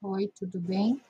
Oi, tudo bem?